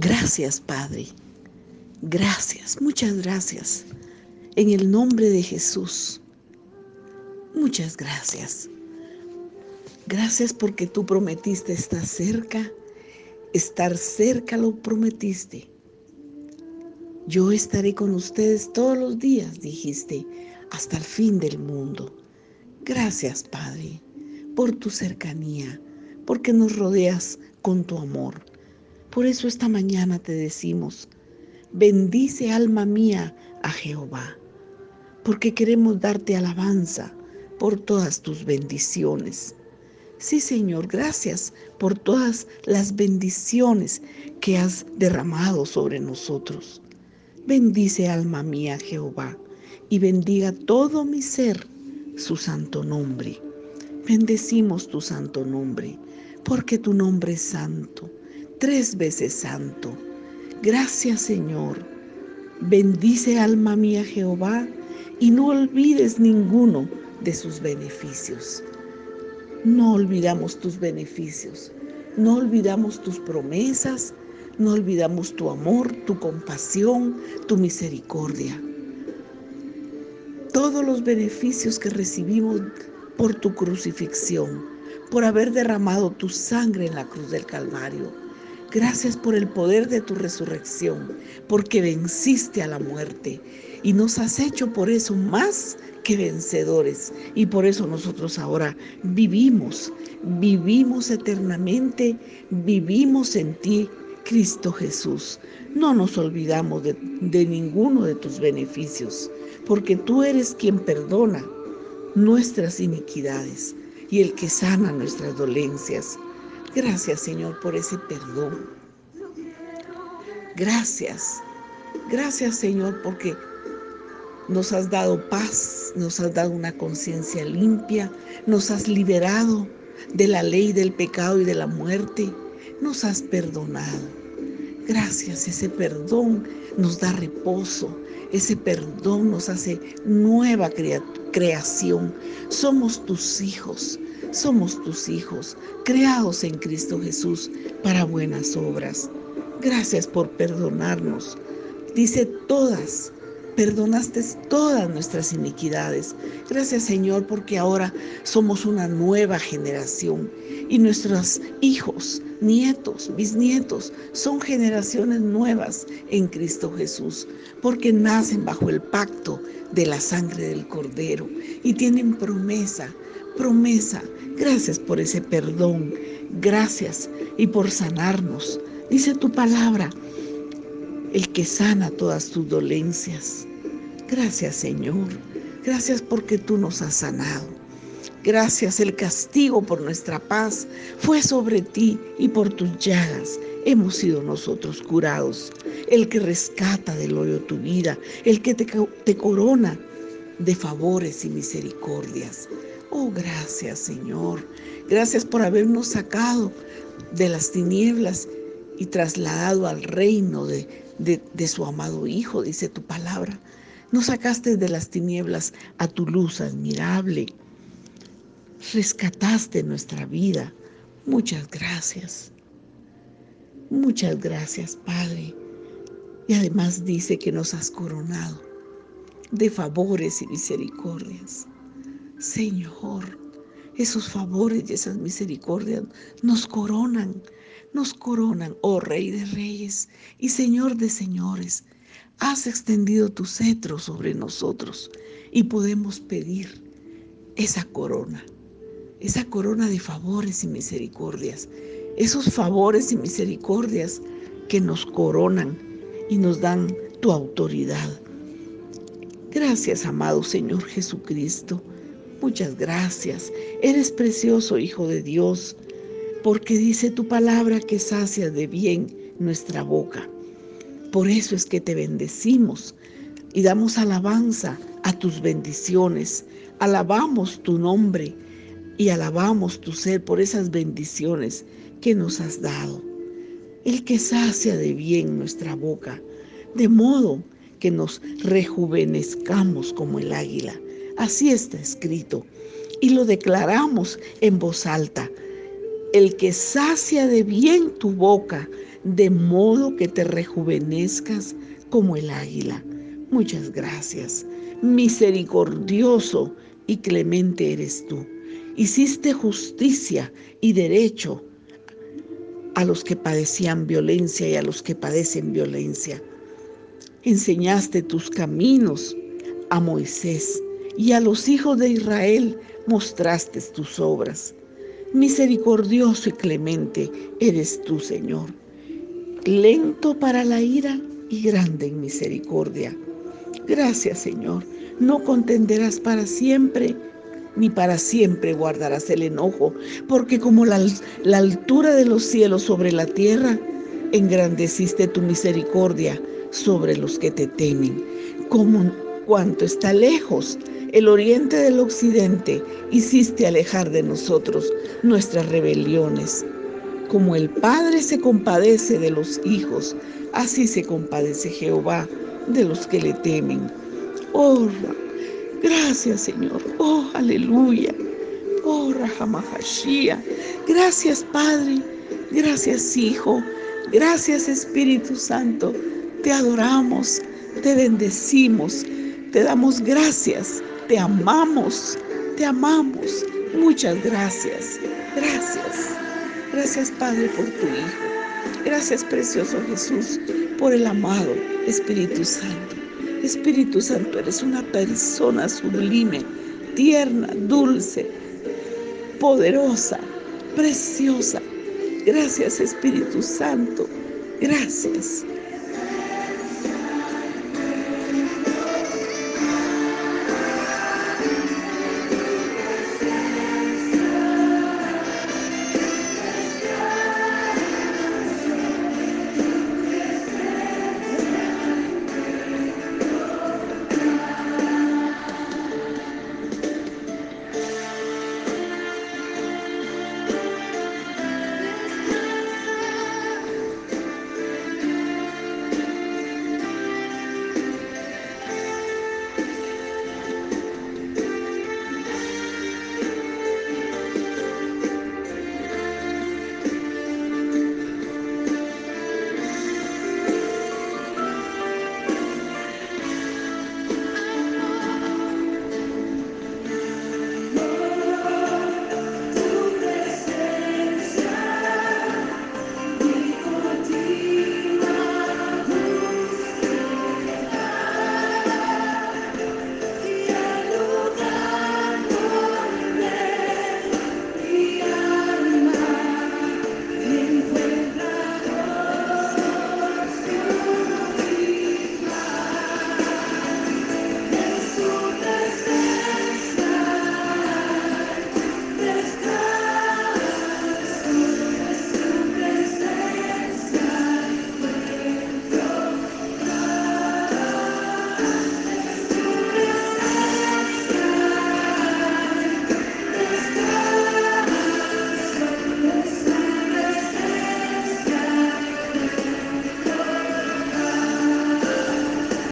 Gracias, Padre. Gracias, muchas gracias. En el nombre de Jesús. Muchas gracias. Gracias porque tú prometiste estar cerca. Estar cerca lo prometiste. Yo estaré con ustedes todos los días, dijiste, hasta el fin del mundo. Gracias, Padre, por tu cercanía, porque nos rodeas con tu amor. Por eso esta mañana te decimos, bendice alma mía a Jehová, porque queremos darte alabanza por todas tus bendiciones. Sí, Señor, gracias por todas las bendiciones que has derramado sobre nosotros. Bendice alma mía Jehová, y bendiga todo mi ser su santo nombre. Bendecimos tu santo nombre, porque tu nombre es santo, tres veces santo. Gracias Señor. Bendice alma mía Jehová, y no olvides ninguno de sus beneficios. No olvidamos tus beneficios, no olvidamos tus promesas, no olvidamos tu amor, tu compasión, tu misericordia. Todos los beneficios que recibimos por tu crucifixión, por haber derramado tu sangre en la cruz del Calvario. Gracias por el poder de tu resurrección, porque venciste a la muerte y nos has hecho por eso más que vencedores. Y por eso nosotros ahora vivimos, vivimos eternamente, vivimos en ti Cristo Jesús. No nos olvidamos de, de, ninguno de tus beneficios, porque tú eres quien perdona nuestras iniquidades y el que sana nuestras dolencias. Gracias Señor por ese perdón. Gracias. Gracias Señor porque nos has dado paz, nos has dado una conciencia limpia, nos has liberado de la ley del pecado y de la muerte, nos has perdonado. Gracias, ese perdón nos da reposo, ese perdón nos hace nueva creación. Somos tus hijos, somos tus hijos, creados en Cristo Jesús para buenas obras. Gracias por perdonarnos. Dice todas perdonaste todas nuestras iniquidades. Gracias Señor porque ahora somos una nueva generación y nuestros hijos, nietos, bisnietos son generaciones nuevas en Cristo Jesús porque nacen bajo el pacto de la sangre del Cordero y tienen promesa, promesa. Gracias por ese perdón, gracias y por sanarnos. Dice tu palabra el que sana todas tus dolencias. Gracias Señor, gracias porque tú nos has sanado. Gracias, el castigo por nuestra paz fue sobre ti y por tus llagas hemos sido nosotros curados. El que rescata del hoyo tu vida, el que te, te corona de favores y misericordias. Oh, gracias Señor. Gracias por habernos sacado de las tinieblas y trasladado al reino de, de, su amado Hijo, dice tu palabra. Nos sacaste de las tinieblas a tu luz admirable. Rescataste nuestra vida. Muchas gracias. Muchas gracias, Padre. Y además dice que nos has coronado de favores y misericordias. Señor, esos favores y esas misericordias nos coronan nos coronan, oh Rey de Reyes y Señor de Señores. Has extendido tu cetro sobre nosotros y podemos pedir esa corona, esa corona de favores y misericordias, esos favores y misericordias que nos coronan y nos dan tu autoridad. Gracias, amado Señor Jesucristo. Muchas gracias. Eres precioso, Hijo de Dios porque dice tu palabra que sacia de bien nuestra boca. Por eso es que te bendecimos y damos alabanza a tus bendiciones. Alabamos tu nombre y alabamos tu ser por esas bendiciones que nos has dado. El que sacia de bien nuestra boca, de modo que nos rejuvenezcamos como el águila. Así está escrito y lo declaramos en voz alta el que sacia de bien tu boca, de modo que te rejuvenezcas como el águila. Muchas gracias. Misericordioso y clemente eres tú. Hiciste justicia y derecho a los que padecían violencia y a los que padecen violencia. Enseñaste tus caminos a Moisés y a los hijos de Israel mostraste tus obras. Misericordioso y clemente eres tú, Señor, lento para la ira y grande en misericordia. Gracias, Señor. No contenderás para siempre, ni para siempre guardarás el enojo, porque como la, la altura de los cielos sobre la tierra, engrandeciste tu misericordia sobre los que te temen. Como cuanto está lejos el oriente del occidente, hiciste alejar de nosotros nuestras rebeliones. Como el Padre se compadece de los hijos, así se compadece Jehová de los que le temen. Oh, gracias Señor. Oh, aleluya. Oh, Rahamahashia. Gracias Padre. Gracias Hijo. Gracias Espíritu Santo. Te adoramos. Te bendecimos. Te damos gracias te amamos, te amamos. Muchas gracias. Gracias. Gracias Padre por tu Hijo. Gracias precioso Jesús por el amado Espíritu Santo. Espíritu Santo, eres una persona sublime, tierna, dulce, poderosa, preciosa. Gracias Espíritu Santo. Gracias.